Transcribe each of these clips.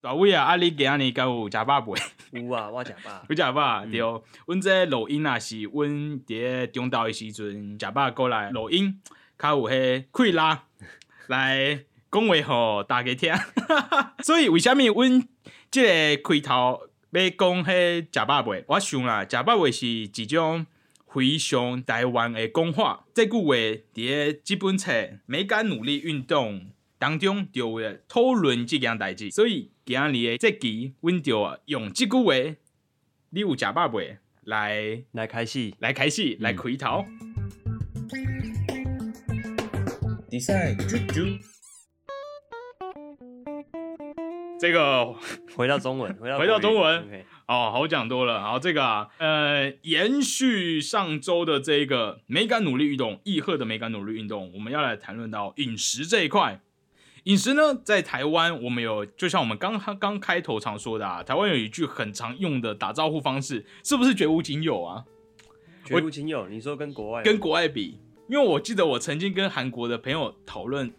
大伟啊，啊你今日敢有食饱未？有啊，我食饱。有食饱嗯对，阮这录音也是阮伫中昼的时阵食饱过来录音，较有迄气力 来讲话互大家听。所以为虾米阮即个开头要讲迄食饱未？我想啦，食饱未是一种非常台湾的讲法。这句话伫咧基本册《美感努力运动》当中就会讨论即件代志。所以今日的这期，阮就用即句话，你有食饱未？来来开始，来开始，来开头。比赛啾啾，这个回到中文，回到 回到中文哦，好讲多了。好，这个啊，呃，延续上周的这个美感努力运动，易贺的美感努力运动，我们要来谈论到饮食这一块。饮食呢，在台湾我们有，就像我们刚刚开头常说的啊，台湾有一句很常用的打招呼方式，是不是绝无仅有啊？绝无仅有。你说跟国外跟国外比，因为我记得我曾经跟韩国的朋友讨论，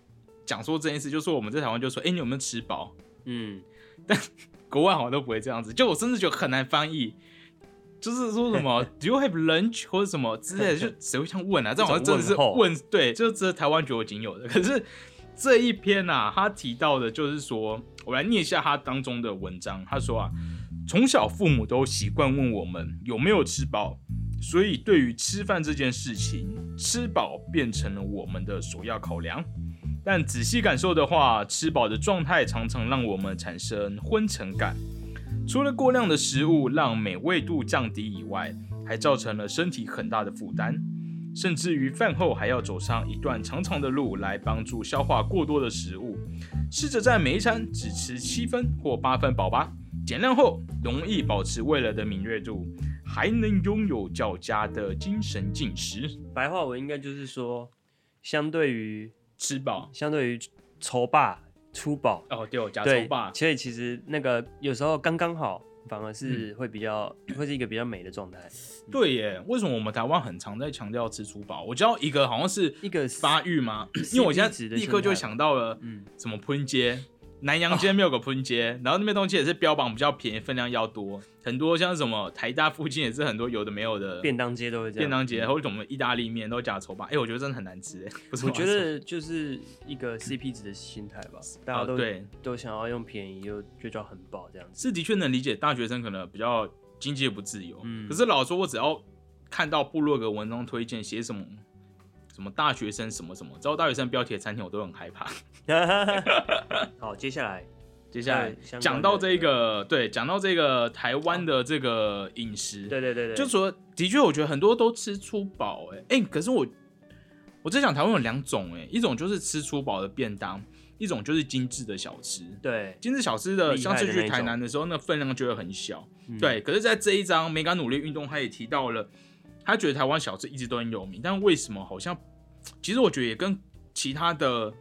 讲说这件事，就说我们在台湾就说，哎、你有没有吃饱？嗯，但国外好像都不会这样子，就我甚至觉得很难翻译，就是说什么 Do you have lunch 或者什么之类的，就 谁会这样问啊？这好像真的是问候问，对，就这是台湾绝无仅有的。可是这一篇啊，他提到的就是说，我来念一下他当中的文章，他说啊，从小父母都习惯问我们有没有吃饱，所以对于吃饭这件事情，吃饱变成了我们的首要考量。但仔细感受的话，吃饱的状态常常让我们产生昏沉感。除了过量的食物让美味度降低以外，还造成了身体很大的负担，甚至于饭后还要走上一段长长的路来帮助消化过多的食物。试着在每一餐只吃七分或八分饱吧，减量后容易保持味蕾的敏锐度，还能拥有较佳的精神进食。白话文应该就是说，相对于吃饱相对于愁霸粗饱，哦，对哦，加对葱吧，所以其实那个有时候刚刚好，反而嗯是会比较、会是一个比较美的状态。对耶，为什么我们台湾很常在强调吃粗饱？我知道一个好像是一个发育嘛，因为我现在立刻就想到了嗯，什么喷街，南洋街没有个喷街，然后那边东西也是标榜比较便宜，分量要多，很多像什么台大附近也是很多有的没有的便当街都会这样。便当街，或者什么意大利面都加稠吧，哎、我觉得真的很难吃，哎，不是我吗觉得 就是一个 CP 值的心态吧，大家都、哦对都想要用便宜又就叫很饱这样子。是的确能理解大学生可能比较经济也不自由，嗯。可是老实说，我只要看到部落格文章推荐写什么什么大学生什么什么，只要大学生标题的餐厅我都很害怕。好，接下来。接下来讲到这个，对，讲到这个台湾的这个饮食，对对对对，就说的确，我觉得很多都吃粗饱，哎哎，可是我我在想台湾有两种，哎，一种就是吃粗饱的便当，一种就是精致的小吃。对。精致小吃的，上次去台南的时候，那分量就会很小。嗯对，可是在这一章美感努力运动，他也提到了，他觉得台湾小吃一直都很有名，但为什么好像，其实我觉得也跟其他的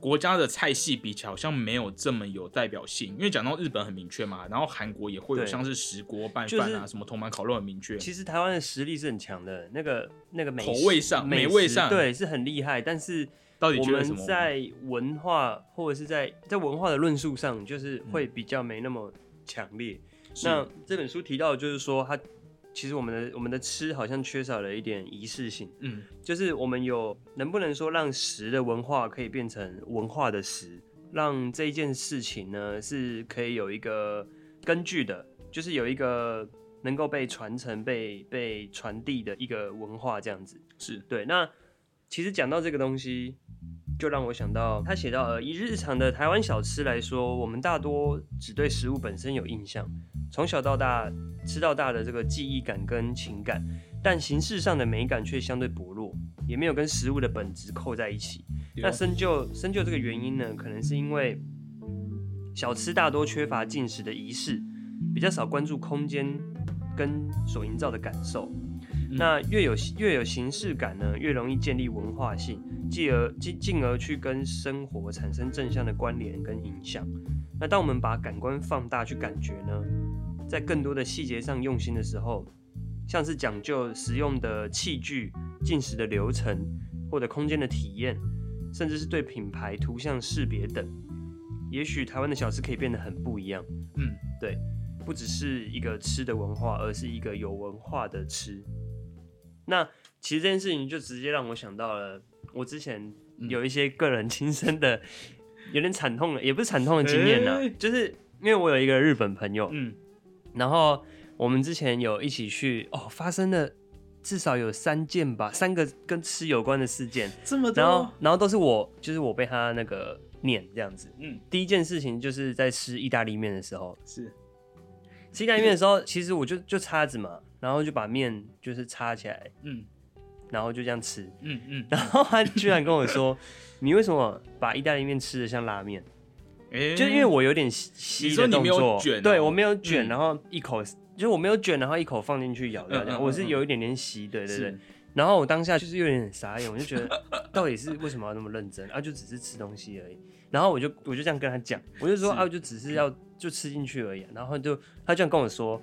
国家的菜系比起来，好像没有这么有代表性。因为讲到日本很明确嘛，然后韩国也会有像是石锅拌就是饭啊，什么铜板烤肉很明确。其实台湾的实力是很强的，那个那个美口味上美味上对是很厉害，但是到底我？们在文化或者是在在文化的论述上，就是会比较没那么强烈。是那这本书提到就是说，它其实我们的我们的吃好像缺少了一点仪式性，嗯，就是我们有能不能说让食的文化可以变成文化的食，让这一件事情呢是可以有一个根据的，就是有一个能够被传承、被被传递的一个文化这样子。是。对，那其实讲到这个东西，就让我想到他写到，呃，以日常的台湾小吃来说，我们大多只对食物本身有印象，从小到大吃到大的这个记忆感跟情感，但形式上的美感却相对薄弱，也没有跟食物的本质扣在一起。那深究深究这个原因呢，可能是因为小吃大多缺乏进食的仪式，比较少关注空间跟所营造的感受。那越有越有形式感呢，越容易建立文化性，继而进进而去跟生活产生正向的关联跟影响。那当我们把感官放大去感觉呢，在更多的细节上用心的时候，像是讲究使用的器具、进食的流程，或者空间的体验，甚至是对品牌图像识别等，也许台湾的小吃可以变得很不一样，嗯，对，不只是一个吃的文化，而是一个有文化的吃。那其实这件事情就直接让我想到了我之前有一些个人亲身的有点惨痛的，也不是惨痛的经验呐、欸就是因为我有一个日本朋友，嗯，然后我们之前有一起去哦，发生了至少有三件吧，三个跟吃有关的事件，这么然后，然后都是我，就是我被他那个念这样子。嗯，第一件事情就是在吃意大利面的时候，是，吃意大利面的时候，其实我就就叉子嘛，然后就把面就是插起来，嗯然后就这样吃。嗯嗯，然后他居然跟我说：“你为什么把意大利面吃的像拉面？”哎，就因为我有点吸吸的动作，卷哦对我没有卷，嗯然后一口就是我没有卷，然后一口放进去咬掉，这我是有一点点吸，对对对。然后我当下就是有点傻眼，我就觉得到底是为什么要那么认真 啊？就只是吃东西而已。然后我就我就这样跟他讲，我就说是啊，就只是要就吃进去而已啊、然后就他这样跟我说，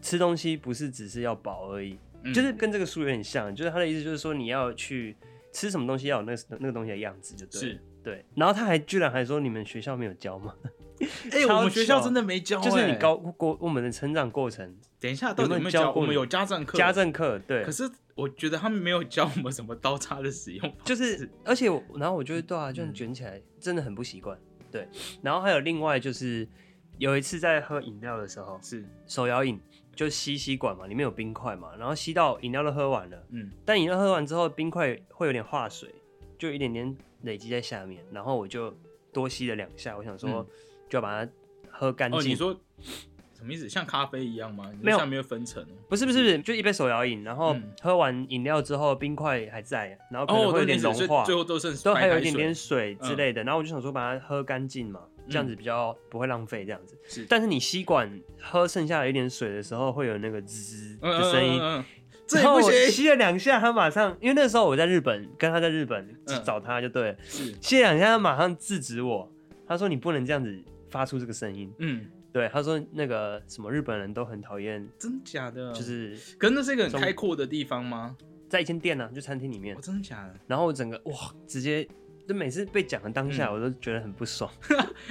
吃东西不是只是要饱而已，嗯。就是跟这个书有点像，就是他的意思就是说你要去吃什么东西要有那个那个东西的样子，就对了。是，对，然后他还居然还说你们学校没有教吗？哎，超我们学校真的没教，哎就是你高过我们的成长过程，等一下，到底有没有教？我们有家政课，家政课对。可，是我觉得他们没有教我们什么刀叉的使用，就是而且我然后我觉得对啊，这样嗯。卷起来真的很不习惯。对，然后还有另外就是有一次在喝饮料的时候，是，手摇饮就吸吸管嘛，里面有冰块嘛，然后吸到饮料都喝完了，嗯但饮料喝完之后冰块会有点化水，就一点点累积在下面，然后我就多吸了两下，我想说嗯就要把它喝干净哦，你说 什么意思？像咖啡一样吗？没有没有下面分层哦。不是不是不是，就一杯手摇饮，然后嗯喝完饮料之后冰块还在，然后可能哦，会有点融化，最后都剩都还有一点点水水之类的，然后我就想说把它喝干净嘛，这样子比较不会浪费这样子。是但是你吸管喝剩下的一点水的时候，会有那个滋滋的声音。嗯嗯嗯这也然后我。吸了两下，他马上，因为那时候我在日本，跟他在日本嗯找他就对了，是，吸了两下，他马上制止我，他说你不能这样子发出这个声音。嗯，对，他说那个什么日本人都很讨厌，真假的？就，是可是那是一个很中开阔的地方吗？在一间店呢、就餐厅里面哦，，真的假的？然后我整个哇，直接就每次被讲的当下，嗯我都觉得很不爽。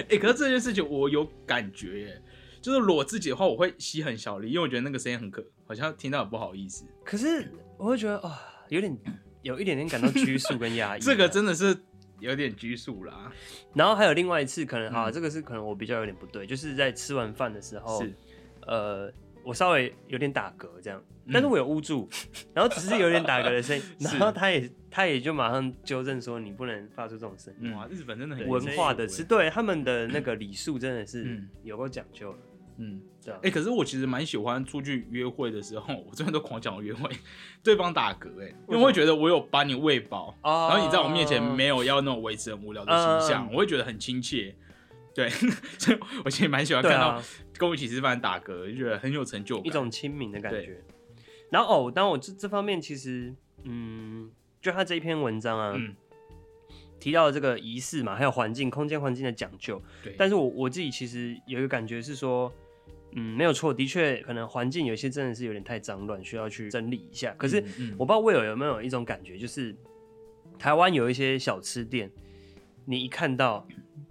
哎、可是这件事情我有感觉耶，就是裸自己的话，我会吸很小力，因为我觉得那个声音很可，好像听到很不好意思。可是我会觉得啊、有点有一点点感到拘束跟压抑。这个，真的是有点拘束啦。然后还有另外一次，可能啊，嗯这个是可能我比较有点不对，就是在吃完饭的时候，是，呃，我稍微有点打嗝这样，嗯但是我有捂住，然后只是有点打嗝的声音，然后他也他也就马上纠正说你不能发出这种声音。哇，日本真的很文化的吃吃，，对他们的那个礼数真的是嗯有够讲究的，嗯。对啊哎、，可是我其实蛮喜欢出去约会的时候，我这边都狂讲约会，对方打嗝，哎，因为我会觉得我有把你喂饱，哦然后你在我面前没有要那种维持很无聊的形象，嗯我会觉得很亲切。对，所以我其实蛮喜欢看到啊，跟我一起吃饭打嗝，就觉得很有成就感。一种亲民的感对觉。然后哦，当我这这方面其实，嗯，就他这一篇文章啊，嗯，提到这个仪式嘛，还有环境、空间环境的讲究。对，但是我我自己其实有一个感觉是说，嗯，没有错，的确可能环境有些真的是有点太脏乱，需要去整理一下。可是我不知道魏友有没有一种感觉，就是台湾有一些小吃店，你一看到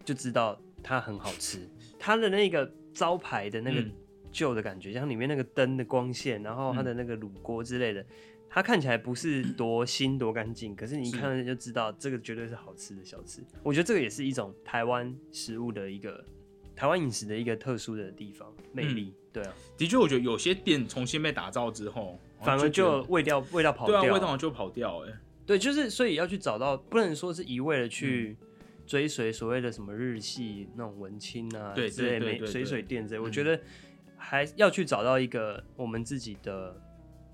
就知道它很好吃，它的那个招牌的那个嗯旧的感觉，像里面那个灯的光线，然后它的那个卤锅之类的。它看起来不是多新多干净，可是你一看就知道这个绝对是好吃的小吃。我觉得这个也是一种台湾食物的一个台湾饮食的一个特殊的地方魅力。对啊，的确，我觉得有些店重新被打造之后，反而就味道味道跑掉，对啊，味道就跑掉哎。对，就是所以要去找到，不能说是一味的去追随所谓的什么日系那种文青啊对之类对对对对美水水店之类，我嗯觉得还要去找到一个我们自己的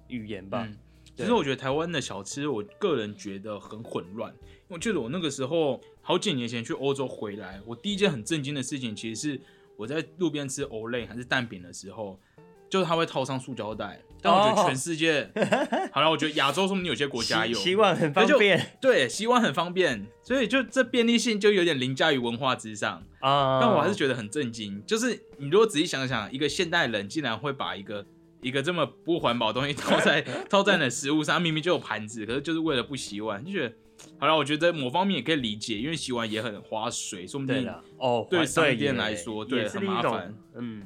语言吧。嗯，其对实我觉得台湾的小吃，我个人觉得很混乱。因为我记得我那个时候好几年前去欧洲回来，我第一件很震惊的事情，其实是我在路边吃欧类还是蛋饼的时候，就是它会套上塑胶袋。但我觉得全世界，好了，我觉得亚洲说不定有些国家有，洗洗碗很方便。对，洗碗很方便，所以就这便利性就有点凌驾于文化之上。啊，但我还是觉得很震惊，就是你如果仔细想想，一个现代人竟然会把一个一个这么不环保的东西套在 套在你的食物上，明明就有盘子，可是就是为了不洗碗，就觉得好了，我觉得某方面也可以理解，因为洗碗也很花水，说不定对了，哦，对还商店来说对也很麻烦，嗯，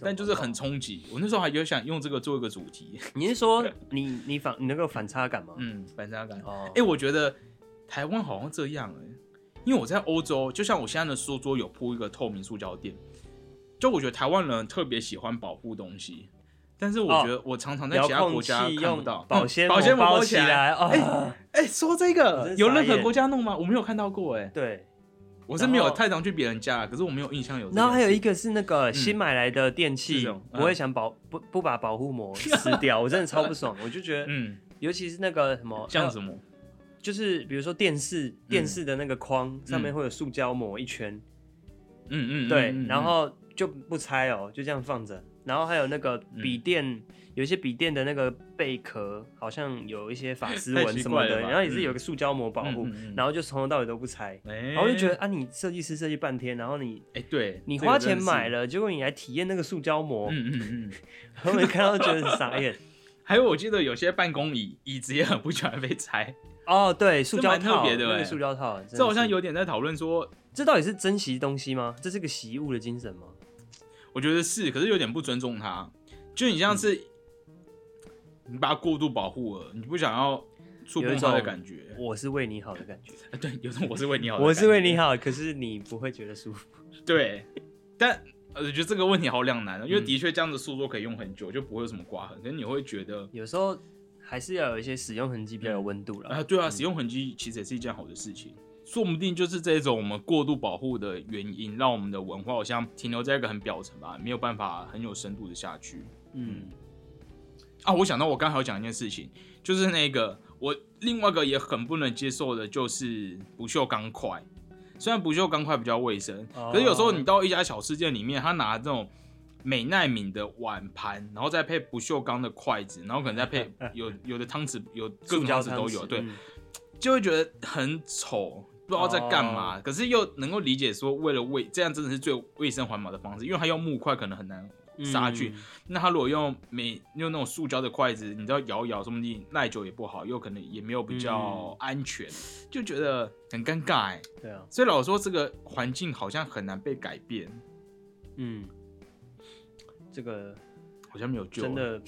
但就是很冲击。我那时候还有想用这个做一个主题，你是说你你反你那个反差感吗？嗯，反差感。哦，哎、我觉得台湾好像这样哎、因为我在欧洲，就像我现在的书桌有铺一个透明塑胶垫，就我觉得台湾人特别喜欢保护东西，但是我哦觉得我常常在其他国家用看不到保鲜嗯保鲜膜起来。来哦。哎哎、说这个有任何国家弄吗？我没有看到过哎、对，我是没有太常去别人家，可是我没有印象有。然后还有一个是那个新买来的电器这种，嗯不会想保不不把保护膜撕掉，我真的超不爽。我就觉得，嗯，尤其是那个什么，像什么？就是比如说电视电视的那个框上面嗯会有塑胶膜一圈，嗯嗯，对然后就不拆哦，就这样放着。然后还有那个嗯笔电，有一些笔电的那个贝壳好像有一些法 丝纹什么的，然后也是有个塑胶膜保护然后就从头到尾都不拆。哎然后我就觉得啊，你设计师设计半天，然后你哎、对你花钱买了，结果你来体验那个塑胶膜，嗯嗯嗯。他们看到觉得很傻眼。还有，我记得有些办公椅椅子也很不喜欢被拆，哦，对，塑胶套特套，那个别的欸塑胶套，这好像，有点在讨论说，这到底是珍惜东西吗？这是个习物的精神吗？我觉得是，可是有点不尊重他，就你像是、你把它过度保护了，你不想要触碰它的感觉。我是为你好的感觉，啊对，有种我是为你好的，我是为你。好，可是你不会觉得舒服。对，但呃我觉得这个问题好两难哦，因为嗯的确这样的诉说可以用很久，就不会有什么刮痕，可是你会觉得。有时候还是要有一些使用痕迹比较有温度了。啊，对啊，使用痕迹其实也是一件好的事情，说不定就是这种我们过度保护的原因，让我们的文化好像停留在一个很表层吧，没有办法很有深度的下去。嗯，啊，我想到我刚才有讲一件事情，就是那个我另外一个也很不能接受的，就是不锈钢块。虽然不锈钢块比较卫生，哦。可是有时候你到一家小吃店里面，他拿这种美奈敏的碗盘，然后再配不锈钢的筷子，然后可能再配 有有的汤匙，有各种汤匙都有，对，嗯。就会觉得很丑，不知道在干嘛。哦可是又能够理解说，为了卫，这样真的是最卫生环保的方式，因为他用木块可能很难杀菌。嗯那他如果用美用那种塑胶的筷子，你知道摇一摇，说不定耐久也不好，又可能也没有比较安全，就觉得很尴尬哎。对啊，所以老实说，这个环境好像很难被改变，嗯，这个好像没有救。真，的，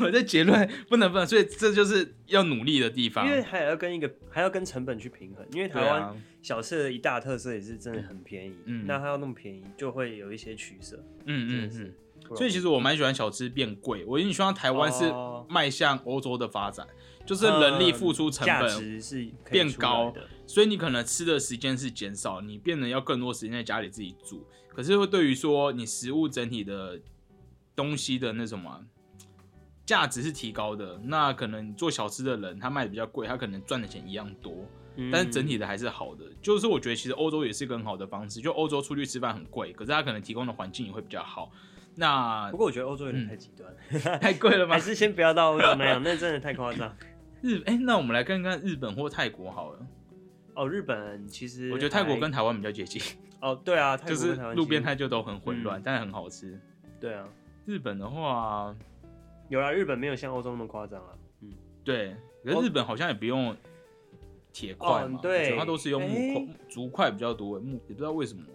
我的结论不能不能，所以这就是要努力的地方。因为还要跟一个还要跟成本去平衡，因为台湾小吃的一大特色也是真的很便宜，嗯那它要那么便宜，就会有一些取舍。嗯嗯嗯所以其实我蛮喜欢小吃变贵，我也希望台湾是哦迈向欧洲的发展，就是人力付出成本值是变高的，所以你可能吃的时间是减少，你变得要更多时间在家里自己煮。可是会对于说你食物整体的东西的那什么价值是提高的，那可能做小吃的人他卖的比较贵，他可能赚的钱一样多，嗯但是整体的还是好的。就是我觉得其实欧洲也是一个很好的方式，就欧洲出去吃饭很贵，可是他可能提供的环境也会比较好。那不过我觉得欧洲有点嗯太极端，太贵了吗还？是先不要到欧洲那样，那真的太夸张。日哎、那我们来看看日本或泰国好了。哦，日本其实我觉得泰国跟台湾比较接近，哦对啊，泰就是路边摊就都很混乱，嗯但是很好吃。对啊，日本的话，有啦，日本没有像欧洲那么夸张啊。嗯，对，可日本好像也不用铁块嘛，它都是用木诶。块、竹块比较多，木也不知道为什么欸。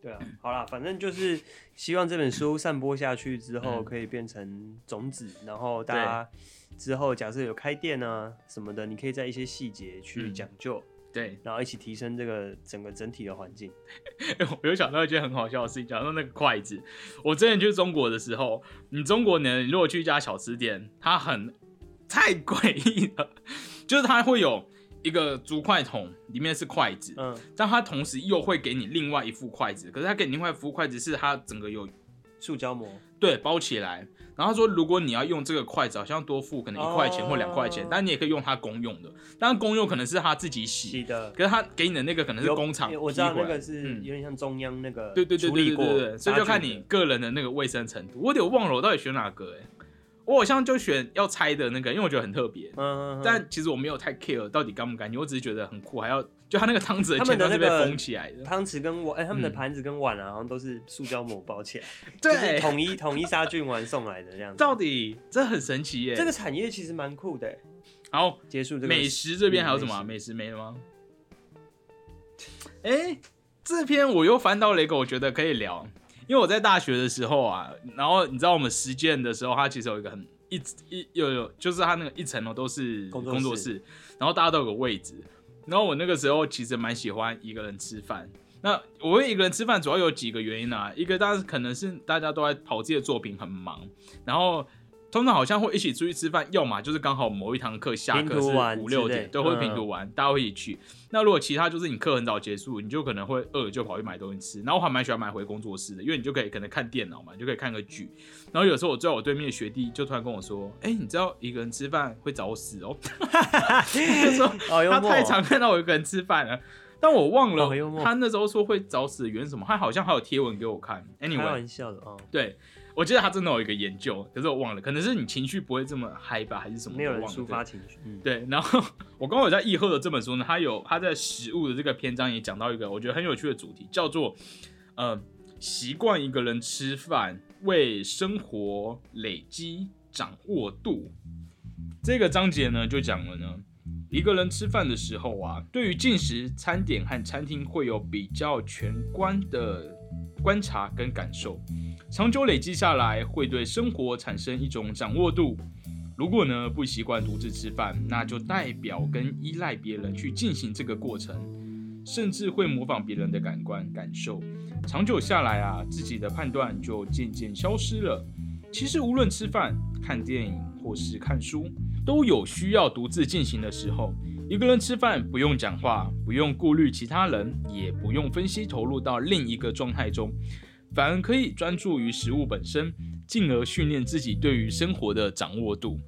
对啊，好啦，反正就是希望这本书散播下去之后，嗯。可以变成种子，然后大家之后假设有开店啊什么的，你可以在一些细节去嗯。讲究，对，然后一起提升这个整个整体的环境。我又想到一件很好笑的事情，讲到那个筷子。我之前去中国的时候，你中国人，你如果去一家小吃店，它很太诡异了，就是它会有一个竹筷筒，里面是筷子，嗯，但它同时又会给你另外一副筷子，可是它给你另外一副筷子是它整个有塑胶膜，对包起来。然后他说，如果你要用这个筷子，好像多付可能一块钱或两块钱，哦但你也可以用它公用的。当然公用可能是他自己洗，洗的。可是他给你的那个可能是工厂批回来，我知道那个是嗯有点像中央那个对对对对对对对，所以就看你个人的那个卫生程度。我有点忘了我到底选哪个哎、我好像就选要拆的那个，因为我觉得很特别。嗯，嗯，嗯但其实我没有太 care 到底干不干净，我只是觉得很酷，还要就他那个汤匙的他前端是被封起来的。汤匙跟碗，哎、他们的嗯。盘子跟碗啊，好像都是塑胶膜包起来，就是对，统一统一杀菌完送来的这样子。到底这很神奇耶、这个产业其实蛮酷的欸，好，结束这个美食这边还有什么美食没了吗？哎、这篇我又翻到了一个，我觉得可以聊，因为我在大学的时候啊，然后你知道我们实践的时候，它其实有一个很一一有有，就是它那个一层楼都是工作室工作室，然后大家都有个位置，然后我那个时候其实蛮喜欢一个人吃饭。那我会一个人吃饭，主要有几个原因啊。一个当然可能是大家都在跑自己的作品，很忙，然后通常好像会一起出去吃饭，要么就是刚好某一堂课下拼课是五六点，对，会嗯拼读完，大家会一起去。那如果其他就是你课很早结束，你就可能会饿，就跑去买东西吃。然后我还蛮喜欢买回工作室的，因为你就可以可能看电脑嘛，你就可以看个剧。然后有时候我坐在我对面的学弟就突然跟我说：“哎、你知道一个人吃饭会早死哦。” 就说好 幽默，他太常看到我一个人吃饭了。但我忘了他那时候说会早死的原因什么，他好像还有贴文给我看。Anyway，玩笑的哦，对我记得他真的有一个研究，可是我忘了，可能是你情绪不会这么嗨吧，还是什么？没有人抒发情绪，嗯，对，然后我刚刚有在易后的这本书呢，他有他在食物的这个篇章也讲到一个我觉得很有趣的主题，叫做呃习惯一个人吃饭，为生活累积掌握度。这个章节呢就讲了呢，一个人吃饭的时候啊，对于进食餐点和餐厅会有比较全观的观察跟感受，长久累积下来，会对生活产生一种掌握度。如果呢不习惯独自吃饭，那就代表跟依赖别人去进行这个过程，甚至会模仿别人的感官感受。长久下来啊，自己的判断就渐渐消失了。其实无论吃饭、看电影或是看书，都有需要独自进行的时候。一个人吃饭不用讲话，不用顾虑其他人，也不用分析投入到另一个状态中，反而可以专注于食物本身，进而训练自己对于生活的掌握度。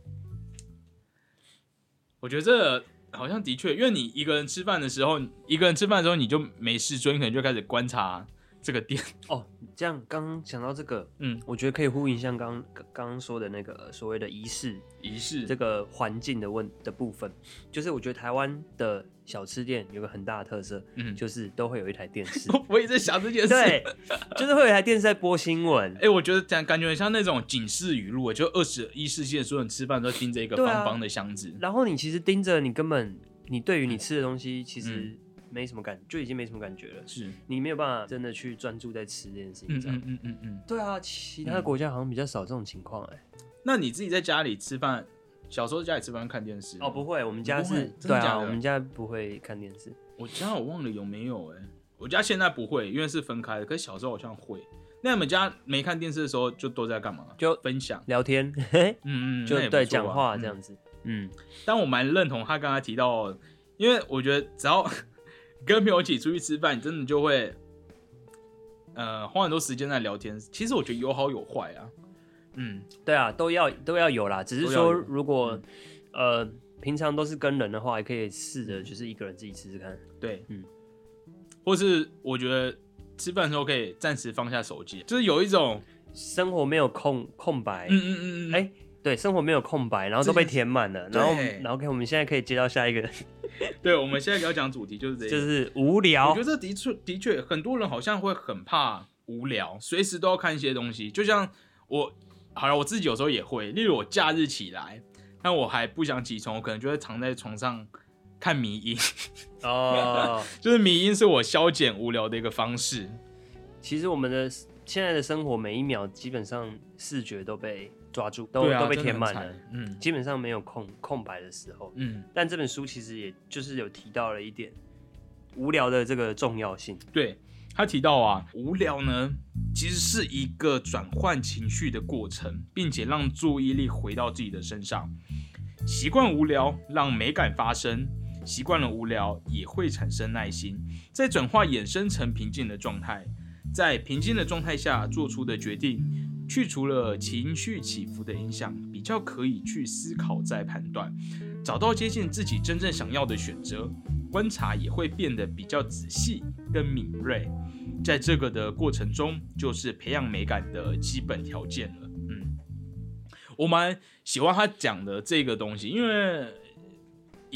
我觉得这好像的确，因为你一个人吃饭的时候，一个人吃饭的时候你就没事做，你可能就开始观察这个店。哦，这样刚刚想到这个，嗯，我觉得可以呼应像刚刚刚刚说的那个所谓的仪式仪式这个环境的问的部分，就是我觉得台湾的小吃店有个很大的特色，嗯，就是都会有一台电视，我也在想这件事。对，就是会有一台电视在播新闻哎、，我觉得感感觉很像那种警示语录，就二十一世纪的所有人吃饭都盯着一个方方的箱子。然后你其实盯着，你根本你对于你吃的东西其实没什么感，就已经没什么感觉了，是，你没有办法真的去专注在吃这件事情嗯上。嗯嗯嗯嗯。对啊，其他的国家好像比较少这种情况哎、那你自己在家里吃饭，小时候在家里吃饭看电视？哦，不，会，我们家是对啊，我们家不会看电视。我家我忘了有没有哎、我家现在不会，因为是分开的，可是小时候好像会。那你们家没看电视的时候，就都在干嘛？就分享，聊天，嗯嗯，就对讲话嗯这样子。嗯，但我蛮认同他刚才提到，因为我觉得只要跟朋友一起出去吃饭，你真的就会，呃，花很多时间在聊天。其实我觉得有好有坏啊。嗯，对啊，都要都要有啦。只是说，如果呃平常都是跟人的话，也可以试着就是一个人自己吃吃看。对，嗯，或是我觉得吃饭的时候可以暂时放下手机，就是有一种，生活没有空空白，嗯嗯嗯嗯，哎对，生活没有空白，然后都被填满了，然后然后 OK，我们现在可以接到下一个，对，我们现在要讲主题就是这个，就是无聊我觉得。这的确的确，很多人好像会很怕无聊，随时都要看一些东西。就像我，好了，我自己有时候也会，例如我假日起来，但我还不想起床，我可能就会躺在床上看迷音，哦，就是迷音是我消减无聊的一个方式。其实我们的现在的生活每一秒基本上视觉都被抓住，都、啊，都被填满了，嗯基本上没有空空白的时候。嗯，但这本书其实也就是有提到了一点无聊的这个重要性。对他提到啊，无聊呢其实是一个转换情绪的过程，并且让注意力回到自己的身上。习惯无聊，让美感发生；习惯了无聊，也会产生耐心，再转化衍生成平静的状态。在平静的状态下做出的决定，去除了情绪起伏的影响，比较可以去思考再判断，找到接近自己真正想要的选择。观察也会变得比较仔细跟敏锐，在这个的过程中，就是培养美感的基本条件了。嗯，我蛮喜欢他讲的这个东西，因为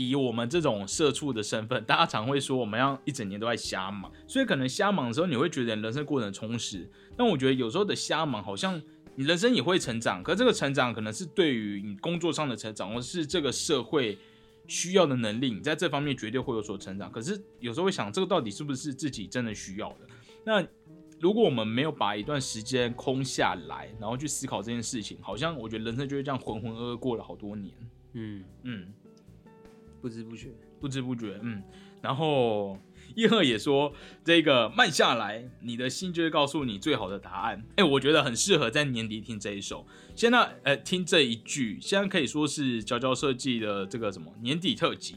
以我们这种社畜的身份，大家常会说我们要一整年都在瞎忙，所以可能瞎忙的时候，你会觉得人生过得很充实。但我觉得有时候的瞎忙，好像你人生也会成长，可这个成长可能是对于你工作上的成长，或是这个社会需要的能力，你在这方面绝对会有所成长。可是有时候会想，这个到底是不是自己真的需要的？那如果我们没有把一段时间空下来，然后去思考这件事情，好像我觉得人生就会这样浑浑噩噩过了好多年。嗯，嗯，不知不觉，不知不觉，嗯。然后叶赫也说，这个慢下来，你的心就会告诉你最好的答案。哎，我觉得很适合在年底听这一首。现在，呃，听这一句，现在可以说是娇娇设计的这个什么年底特辑，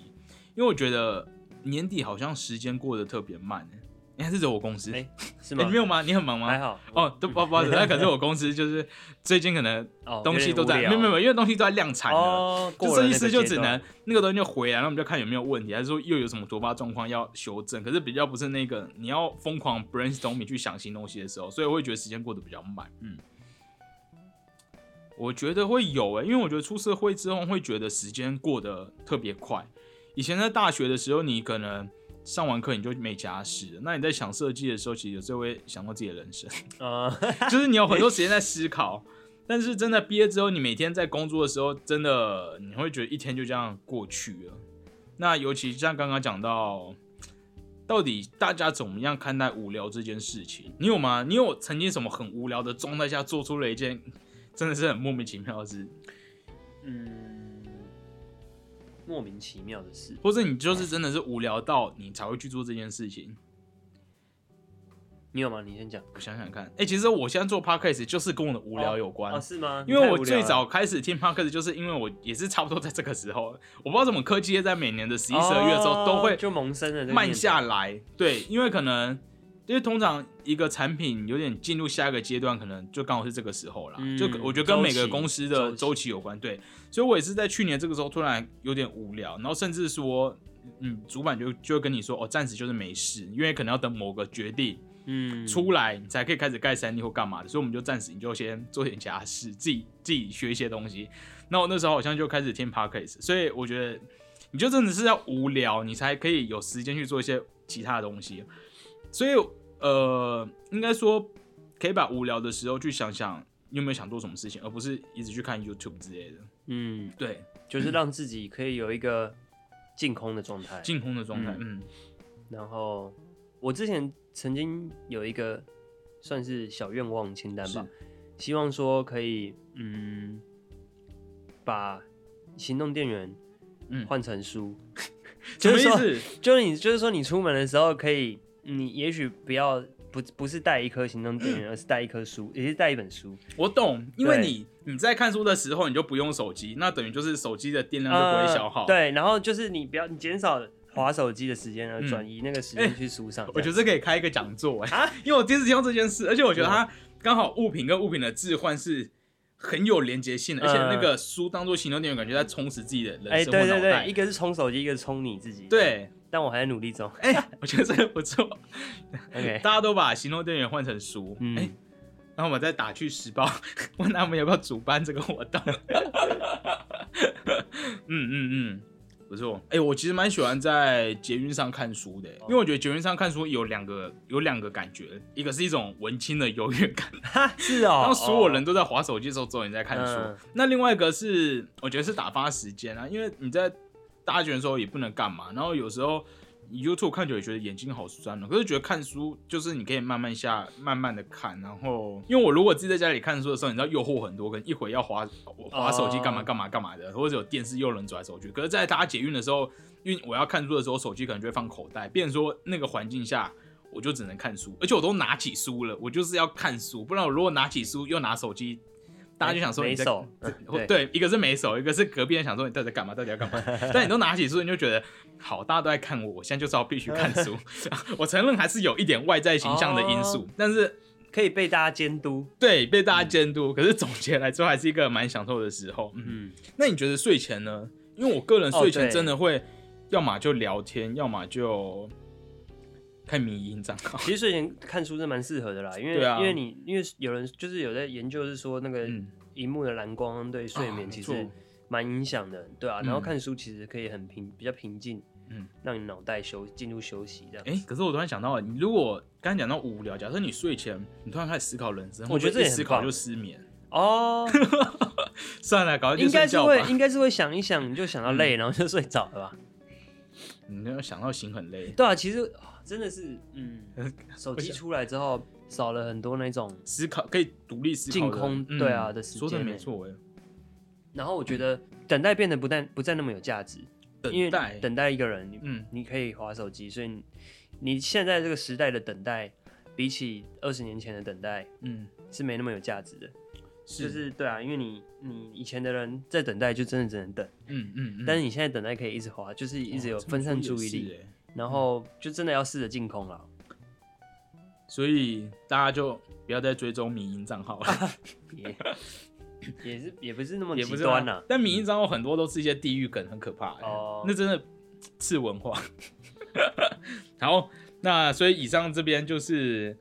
因为我觉得年底好像时间过得特别慢。你还是走我公司？哎，是哎，吗？你没有吗？你很忙吗？还好哦，都不不好意思，那可是我公司就是最近可能哦东西都在，没有没有，因为东西都在量产了，哦，就设计师就只能那个东西就回来，然后我们就看有没有问题，还是说又有什么突发状况要修正。可是比较不是那个你要疯狂 brainstorming 去想新东西的时候，所以我会觉得时间过得比较慢。嗯，我觉得会有诶、因为我觉得出社会之后会觉得时间过得特别快。以前在大学的时候，你可能上完课你就没家事了，那你在想设计的时候，其实有时候会想到自己的人生。呃，就是你有很多时间在思考，但是真的毕业之后，你每天在工作的时候，真的你会觉得一天就这样过去了。那尤其像刚刚讲到，到底大家怎么样看待无聊这件事情？你有吗？你有曾经什么很无聊的状态下做出了一件真的是很莫名其妙的事，嗯，莫名其妙的事。或者你就是真的是无聊到你才会去做这件事情？你有吗？你先讲。我想想看，哎、其实我现在做 podcast 就是跟我的无聊有关。哦，是吗？因为我最早开始听 podcast，就是因为我也是差不多在这个时候，我不知道怎么科技业在每年的十一、十二月的时候都会哦就萌生了慢下来。对，因为可能因为通常一个产品有点进入下一个阶段，可能就刚好是这个时候啦。嗯就我觉得跟每个公司的周期有关。对，所以我也是在去年这个时候突然有点无聊，然后甚至说，嗯，主管就就跟你说，哦，暂时就是没事，因为可能要等某个决定。嗯出来，你才可以开始盖三 D 或干嘛的，所以我们就暂时你就先做点家事，自己自己学一些东西。那我那时候好像就开始听 Podcast，所以我觉得你就真的是要无聊，你才可以有时间去做一些其他的东西。所以呃，应该说可以把无聊的时候去想想你有没有想做什么事情，而不是一直去看 YouTube 之类的。嗯，对，就是让自己可以有一个净空的状态。净空的状态，嗯然后我之前曾经有一个算是小愿望清单吧，希望说可以嗯把行动电源嗯，换成书，就是说？就是你就是说你出门的时候可以，你也许不要不不是带一颗行动电源，而是带一棵书，也是带一本书，我懂，因为你你在看书的时候，你就不用手机，那等于就是手机的电量就不会消耗。呃对，然后就是你不要你减少划手机的时间，而嗯转移那个时间去书上。我觉得这可以开一个讲座哎、啊因为我第一次听到这件事，而且我觉得它刚好物品跟物品的置换是很有连接性的，而且那个书当做行动电源，感觉在充实自己的人生对对，一个是充手机，一个是充你自己。，对，但我还在努力中。哎、我觉得这个不错，OK，大家都把行动电源换成书，嗯哎、然后我们再打去时报，问他们要不要主办这个活动。嗯嗯嗯，不错。哎、我其实蛮喜欢在捷运上看书的、因为我觉得捷运上看书有两个有两个感觉，一个是一种文青的优越感，哈，是哦。当所有人都在划手机的时候，只有你在看书。嗯那另外一个是，我觉得是打发时间啊，因为你在搭捷运的时候也不能干嘛，然后有时候 YouTube 看久也觉得眼睛好酸哦。可是觉得看书就是你可以慢慢下，慢慢的看，然后因为我如果自己在家里看书的时候，你知道诱惑很多，可能一会要划划手机干嘛干嘛干嘛的，或者有电视又能走来走去。可是，在大家解运的时候，因为我要看书的时候，手机可能就会放口袋，变成说那个环境下。我就只能看书，而且我都拿起书了，我就是要看书，不然我如果拿起书又拿手机，大家就想说你在 对，对，一个是没手，一个是隔壁人想说你到底在干嘛，到底要干嘛？但你都拿起书，你就觉得好，大家都在看我，我现在就是要必须看书。我承认还是有一点外在形象的因素，哦但是可以被大家监督。对被大家监督，可是总结来说还是一个蛮享受的时候。嗯，嗯，那你觉得睡前呢？因为我个人睡前真的会，要么就聊天，要么就看迷音账号。其实睡前看书是蛮适合的啦，因为啊因为你因为有人就是有在研究是说那个嗯荧幕的蓝光对睡眠其实蛮影响的，对啊。然后嗯看书其实可以很平比较平静，嗯，让你脑袋休进入休息这样。哎、可是我突然想到，你如果刚才讲到无聊，假设你睡前你突然开始思考人生，我觉得这也很会不会一思考就失眠。哦，算了，搞应该是会，应应该是会想一想，你就想到累，然后就睡着了吧？你要想到心很累，对啊，其实啊真的是，嗯，手机出来之后少了很多那种，思考可以独立思考的，净空嗯对啊的时说的没错哎，然后我觉得等待变得不但不再那么有价值，因为等待，等待一个人，你嗯，你可以划手机，所以你你现在这个时代的等待，比起二十年前的等待嗯，是没那么有价值的。是，就是对啊，因为你你以前的人在等待就真的只能等，嗯嗯嗯，但是你现在等待可以一直滑，就是一直有分散注意力，然后就真的要试着净空了。所以大家就不要再追踪民营账号了，也也是也不是那么也不是极端呐、啊。但民营账号很多都是一些地域梗，很可怕欸。哦那真的是文化。好，那所以以上这边就是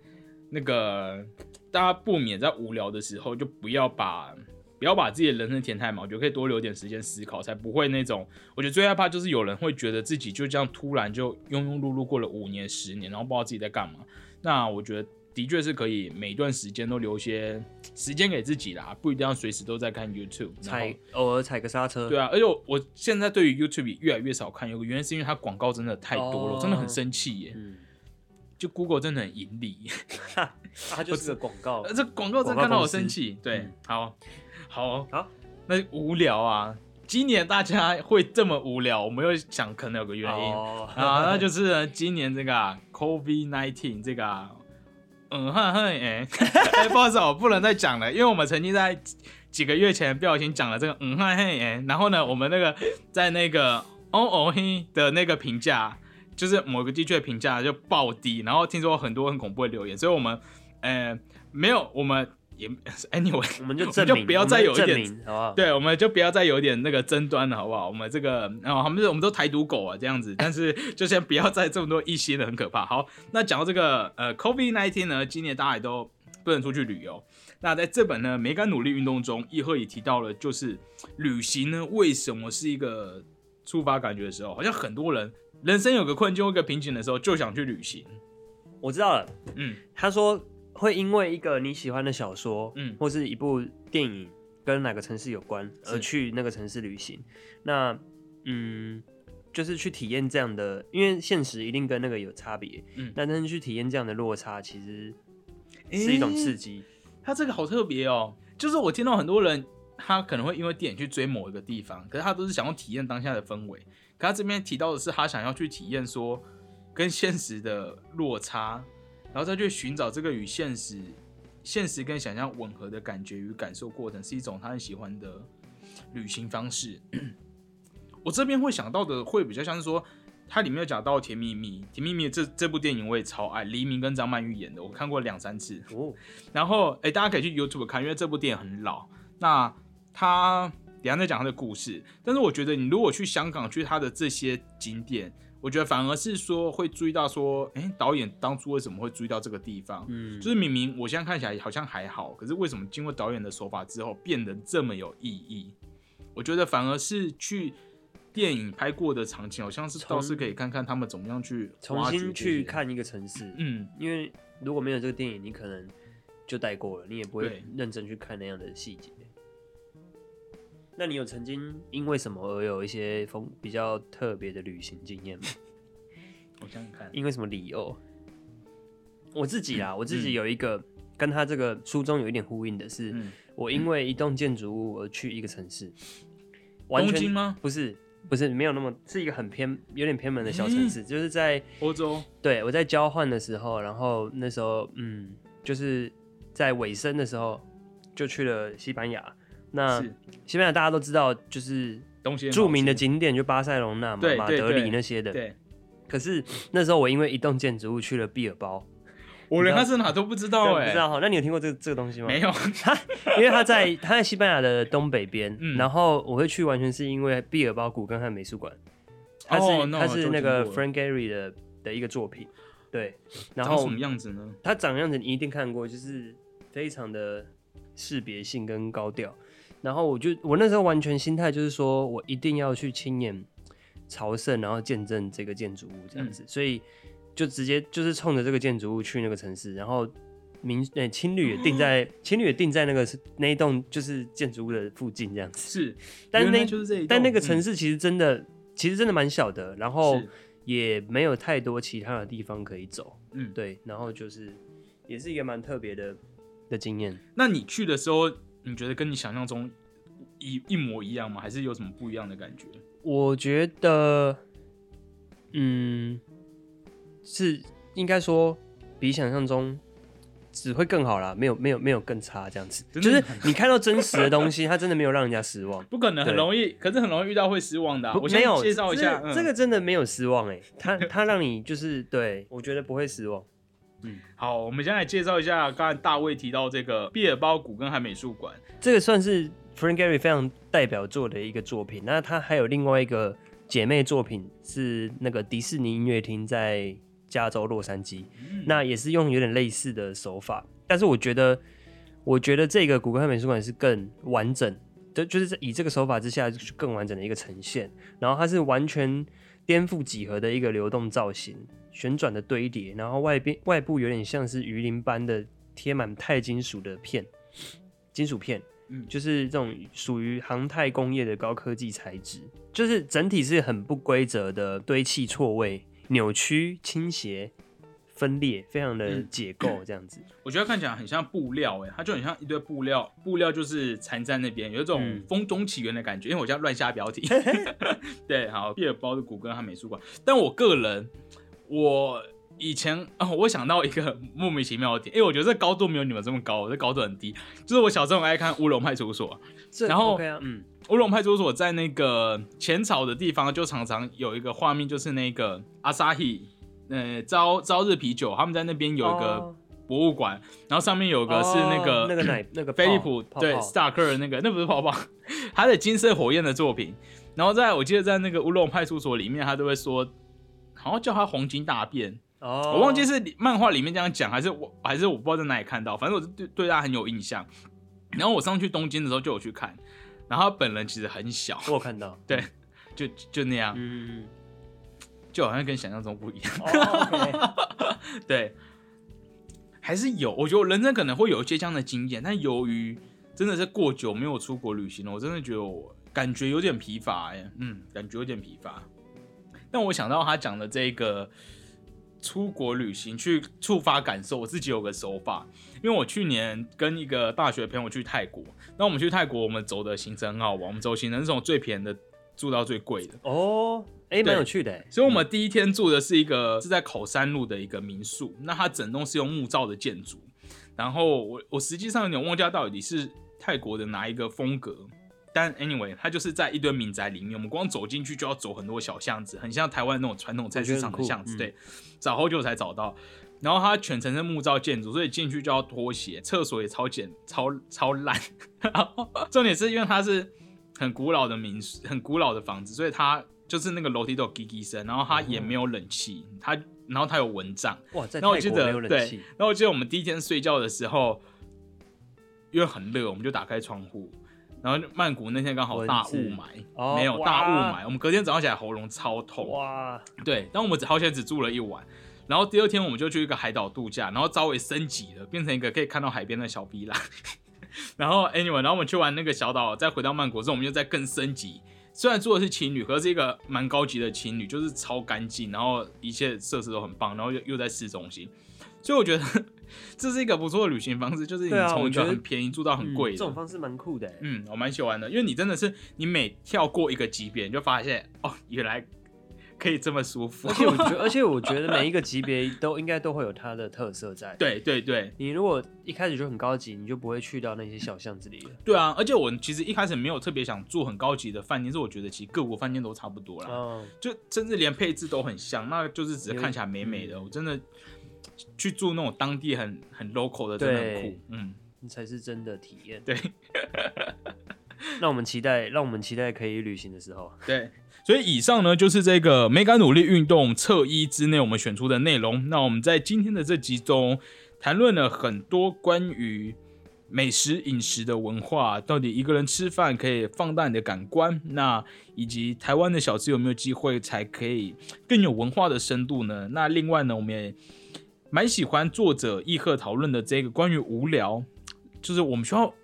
那个大家不免在无聊的时候，就不要把不要把自己的人生填太满，我觉得可以多留点时间思考，才不会那种。我觉得最害怕就是有人会觉得自己就这样突然就庸庸碌碌过了五年、十年，然后不知道自己在干嘛。那我觉得的确是可以每段时间都留一些时间给自己啦，不一定要随时都在看 YouTube。踩偶尔踩个刹车。对啊，而且我我现在对于 YouTube 越来越少看，有个原因是因为它广告真的太多了，哦我真的很生气耶。嗯，就 Google 真的很盈利，它就是个广告呃。这广告真的看到我生气。对嗯，好，好，好，那无聊啊，今年大家会这么无聊，我们又想可能有个原因、哦。啊，那就是今年这个、啊、COVID nineteen 这个、啊，嗯哼哼，哎、哎，不好意思，我不能再讲了，因为我们曾经在几个月前不小心讲了这个嗯哼哼哎，然后呢，我们那个在那个哦哦嘿的那个评价，就是某个地区的评价就暴低，然后听说很多很恐怖的留言，所以我们呃没有，我们也 anyway，我们就我证明，就不要再有一点，好不好？对，我们就不要再有一点那个争端了，好不好？我们这个，然后他们是我们都台独狗啊，这样子，但是 就先不要再这么多一些的，很可怕。好，那讲到这个呃，COVID nineteen 呢，今年大家也都不能出去旅游。那在这本呢《美感努力运动》中，易赫也提到了，就是旅行呢，为什么是一个触发感觉的时候？好像很多人人生有个困境、有个瓶颈的时候，就想去旅行。我知道了。嗯他说会因为一个你喜欢的小说，嗯或是一部电影跟哪个城市有关而去那个城市旅行。那嗯，就是去体验这样的，因为现实一定跟那个有差别。嗯那但是去体验这样的落差，其实是一种刺激。他这个好特别哦，就是我听到很多人，他可能会因为电影去追某一个地方，可是他都是想要体验当下的氛围。可他这边提到的是，他想要去体验说跟现实的落差，然后再去寻找这个与现实、现实跟想象吻合的感觉与感受过程，是一种他很喜欢的旅行方式。我这边会想到的会比较像是说，它里面有讲到《甜蜜蜜》，《甜蜜蜜》这这部电影我也超爱，黎明跟张曼玉演的，我看过两三次。哦，然后，哎，大家可以去 YouTube 看，因为这部电影很老。那他等下再讲他的故事，但是我觉得你如果去香港去他的这些景点，我觉得反而是说会注意到说，哎，导演当初为什么会注意到这个地方？嗯，就是明明我现在看起来好像还好，可是为什么经过导演的手法之后变得这么有意义？我觉得反而是去电影拍过的场景，好像是倒是可以看看他们怎么样去重新，去看一个城市，嗯，因为如果没有这个电影，你可能就带过了，你也不会认真去看那样的细节。那你有曾经因为什么而有一些风比较特别的旅行经验吗？我想想看，因为什么理由？我自己啦，我自己嗯有一个跟他这个书中有一点呼应的是，嗯，我因为一栋建筑物而去一个城市，完全东京吗？不是不是没有那么是一个很偏有点偏门的小城市，就是在欧洲，对我在交换的时候，然后那时候嗯，就是在尾声的时候就去了西班牙。那西班牙大家都知道，就是著名的景点就巴塞隆纳嘛、马德里那些的。对，可是那时候我因为一栋建筑物去了毕尔包，我连他是哪都不知道哎、不知道哈？那你有听过这个这个东西吗？没有，因为它在它在西班牙的东北边，嗯然后我会去完全是因为毕尔包古根汉美术馆，它是、哦那我它是那个 Frank Gehry 的的一个作品，对，然后长什么样子呢？它长样子你一定看过，就是非常的识别性跟高调。然后我就我那时候完全心态就是说我一定要去亲眼朝圣，然后见证这个建筑物这样子，所以就直接就是冲着这个建筑物去那个城市，然后民呃青旅也定在青旅也定在那个那一栋就是建筑物的附近这样子。是，但那就是这一，但那个城嗯市其实真的、其实真的蛮小的，然后也没有太多其他的地方可以走。嗯，对，然后就是也是一个蛮特别的的经验。那你去的时候，你觉得跟你想象中一一模一样吗？还是有什么不一样的感觉？我觉得，嗯，是应该说比想象中只会更好啦，没有没有没有更差这样子。就是你看到真实的东西，它真的没有让人家失望。不可能，很容易，可是很容易遇到会失望的啊、我先没有介绍一下，嗯这这个真的没有失望哎、它它让你就是对我觉得不会失望。好，我们先来介绍一下刚才大卫提到这个毕尔包古根汉美术馆。这个算是 Frank Gehry 非常代表作的一个作品。那他还有另外一个姐妹作品是那个迪士尼音乐厅在加州洛杉矶，嗯那也是用有点类似的手法，但是我觉得，我觉得这个古根汉美术馆是更完整的，就是在以这个手法之下更完整的一个呈现。然后它是完全颠覆几何的一个流动造型，旋转的堆叠，然后外边外部有点像是鱼鳞般的贴满钛金属的片，金属片。嗯就是这种属于航太工业的高科技材质，就是整体是很不规则的堆砌错位、扭曲、倾斜、分裂，非常的嗯解构这样子。我觉得看起来很像布料，哎，它就很像一堆布料，布料就是缠在那边，有一种嗯风中起源的感觉。因为我现在乱下标题，对，好，毕尔包的古根汉美术馆。但我个人，我以前哦，我想到一个 莫名其妙的点，因为我觉得这高度没有你们这么高，我这高度很低。就是我小时候很爱看《乌龙派出所》，然后 OK 啊，嗯，乌龙派出所在那个浅草的地方，就常常有一个画面，就是那个阿萨希，呃，朝朝日啤酒，他们在那边有一个哦博物馆，然后上面有个是那个、哦那个奶那个飞利泡浦对泡泡斯塔克的那个，那不是泡泡，他的金色火焰的作品。然后在我记得在那个乌龙派出所里面，他都会说，好像叫他黄金大便，哦，我忘记是漫画里面这样讲，还是我还是我不知道在哪里看到，反正我对对他很有印象。然后我上去东京的时候就有去看，然后他本人其实很小，我有看到，对就就那样，嗯，就好像跟想象中不一样。对，还是有，我觉得我人生可能会有一些这样的经验，但由于真的是过久没有出国旅行了，我真的觉得我感觉有点疲乏，哎，嗯，感觉有点疲乏。但我想到他讲的这个出国旅行去触发感受，我自己有个手法，因为我去年跟一个大学朋友去泰国，那我们去泰国，我们走的行程很好玩，我们走行程是从最便宜的住到最贵的。哦，哎，对蛮有趣的欸，所以我们第一天住的是一个是在口山路的一个民宿，那它整栋是用木造的建筑，然后我我实际上有点忘记它到底是泰国的哪一个风格，但 anyway 它就是在一堆民宅里面，我们光走进去就要走很多小巷子，很像台湾那种传统菜市场的巷子，对，找好久才找到。然后它全程是木造建筑，所以进去就要脱鞋，厕所也超简超超烂。重点是因为它是很古老的民宿，很古老的房子，所以它就是那个楼梯都有滴滴声，然后它也没有冷气，它然后它有蚊帐。哇，在然后我记得对冷气，，然后我记得我们第一天睡觉的时候，因为很热，我们就打开窗户。然后曼谷那天刚好大雾霾，哦没有大雾霾，我们隔天早上起来喉咙超痛。哇，对，但我们只好险只住了一晚，然后第二天我们就去一个海岛度假，然后稍微升级了，变成一个可以看到海边的小 v 啦。然后 anyway，然后我们去完那个小岛，再回到曼谷之后，我们就再更升级。虽然住的是情侣，可是是一个蛮高级的情侣，就是超干净，然后一切设施都很棒，然后又又在市中心，所以我觉得 这是一个不错的旅行方式，就是你对啊从一我觉得个很便宜住到很贵这种方式蛮酷的欸，嗯，我蛮喜欢的，因为你真的是你每跳过一个级别，你就发现哦，原来可以这么舒服。而且我觉得，而且我觉得每一个级别都应该都会有它的特色在。对对对你如果一开始就很高级，你就不会去到那些小巷子里了。对啊！而且我其实一开始没有特别想住很高级的饭店，是我觉得其实各国饭店都差不多啦，哦，就甚至连配置都很像，那就是只是看起来美美的。我真的去住那种当地很很 local 的，真的很酷。嗯，你才是真的体验。对。让我们期待，让我们期待可以旅行的时候。对。所以以上呢就是这个美感努力运动侧一之内我们选出的内容。那我们在今天的这集中谈论了很多关于美食饮食的文化，到底一个人吃饭可以放大你的感官，那以及台湾的小吃有没有机会才可以更有文化的深度呢？那另外呢，我们也蛮喜欢作者易赫讨论的这个关于无聊，就是我们需要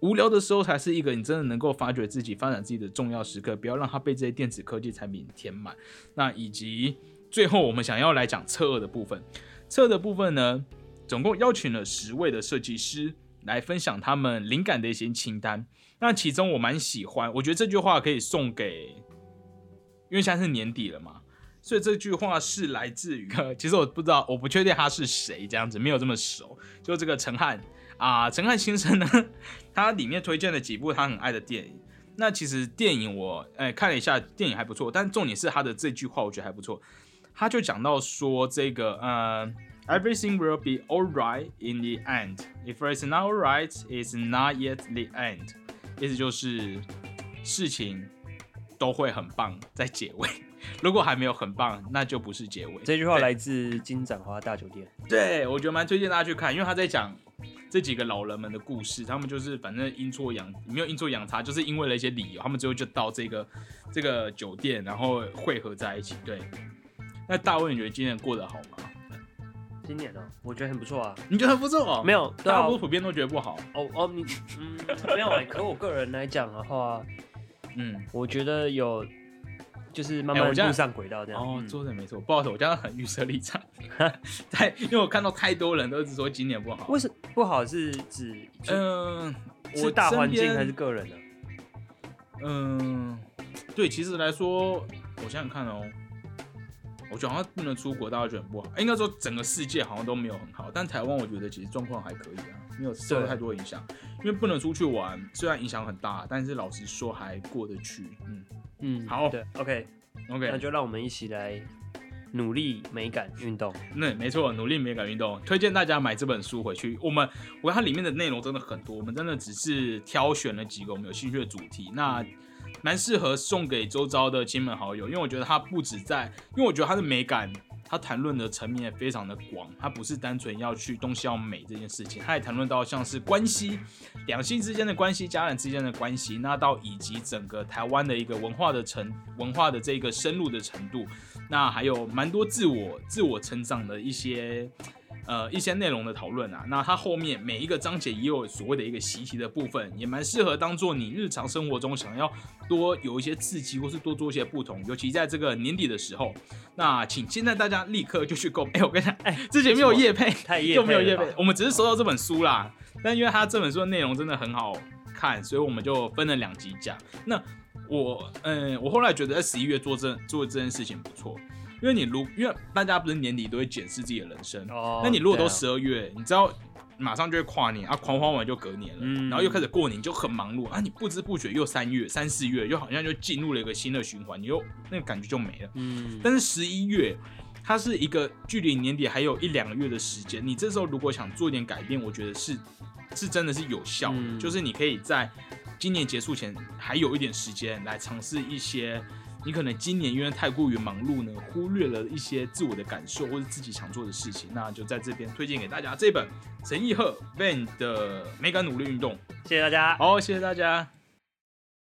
无聊的时候才是一个你真的能够发掘自己、发展自己的重要时刻，不要让它被这些电子科技产品填满。那以及最后我们想要来讲测二的部分，测二的部分呢，总共邀请了十位的设计师来分享他们灵感的一些清单。那其中我蛮喜欢，我觉得这句话可以送给，因为现在是年底了嘛。所以这句话是来自于，其实我不知道，我不确定他是谁，这样子没有这么熟。就这个陈汉啊，陈汉先生呢，他里面推荐了几部他很爱的电影。那其实电影我哎看了一下，电影还不错，但重点是他的这句话，我觉得还不错。他就讲到说这个呃，everything will be alright in the end. If it's not alright, it's not yet the end. 意思就是事情都会很棒，在结尾。如果还没有很棒，那就不是结尾。这句话来自金盏花大酒店。对，我觉得蛮推荐大家去看，因为他在讲这几个老人们的故事。他们就是反正阴错阳没有阴错阳差，就是因为了一些理由，他们最后就到这个这个酒店，然后汇合在一起。对，那大卫，你觉得今年过得好吗？今年呢，我觉得很不错啊。你觉得很不错？没有，大家普遍都觉得不好。哦哦，你嗯没有哎。可我个人来讲的话，嗯，我觉得有。就是慢慢步上轨道这样哦，做的没错。不好意思，我这样很预设立场，太因为我看到太多人都是说今年不好。为什不好是指嗯，是大环境还是个人呢？嗯，对，其实来说，我想想看哦，我觉得好像不能出国，大家觉得不好。应该说整个世界好像都没有很好，但台湾我觉得其实状况还可以啊，没有受太多影响。因为不能出去玩，虽然影响很大，但是老实说还过得去。嗯。嗯，好，对，OK，OK，那就让我们一起来努力美感运动。那没错，努力美感运动，推荐大家买这本书回去。我们，我看它里面的内容真的很多，我们真的只是挑选了几个我们有兴趣的主题，那蛮适合送给周遭的亲朋好友，因为我觉得它不止在，因为我觉得它的美感。他谈论的层面非常的广，他不是单纯要去东西要美这件事情，他也谈论到像是关系、两性之间的关系、家人之间的关系，那到以及整个台湾的一个文化的程文化的这个深入的程度，那还有蛮多自我自我成长的一些。呃，一些内容的讨论啊，那它后面每一个章节也有所谓的一个习题的部分，也蛮适合当做你日常生活中想要多有一些刺激，或是多做一些不同，尤其在这个年底的时候。那请现在大家立刻就去购。哎，我跟你讲，哎，之前没有叶配，就没有叶配，我们只是收到这本书啦。但因为它这本书的内容真的很好看，所以我们就分了两集讲。那我，嗯，我后来觉得在十一月做这做这件事情不错。因为你如，因为大家不是年底都会检视自己的人生，哦那你如果都十二月，你知道马上就会跨年啊，狂欢完就隔年了，然后又开始过年，就很忙碌啊，你不知不觉又三月、三四月，又好像就进入了一个新的循环，你又那个感觉就没了。嗯，但是十一月，它是一个距离年底还有一两个月的时间，你这时候如果想做一点改变，我觉得是是真的是有效的，就是你可以在今年结束前还有一点时间来尝试一些。你可能今年因为太过于忙碌呢，忽略了一些自我的感受或者自己想做的事情，那就在这边推荐给大家这本陈奕赫 Van 的美感努力运动，谢谢大家，好，谢谢大家。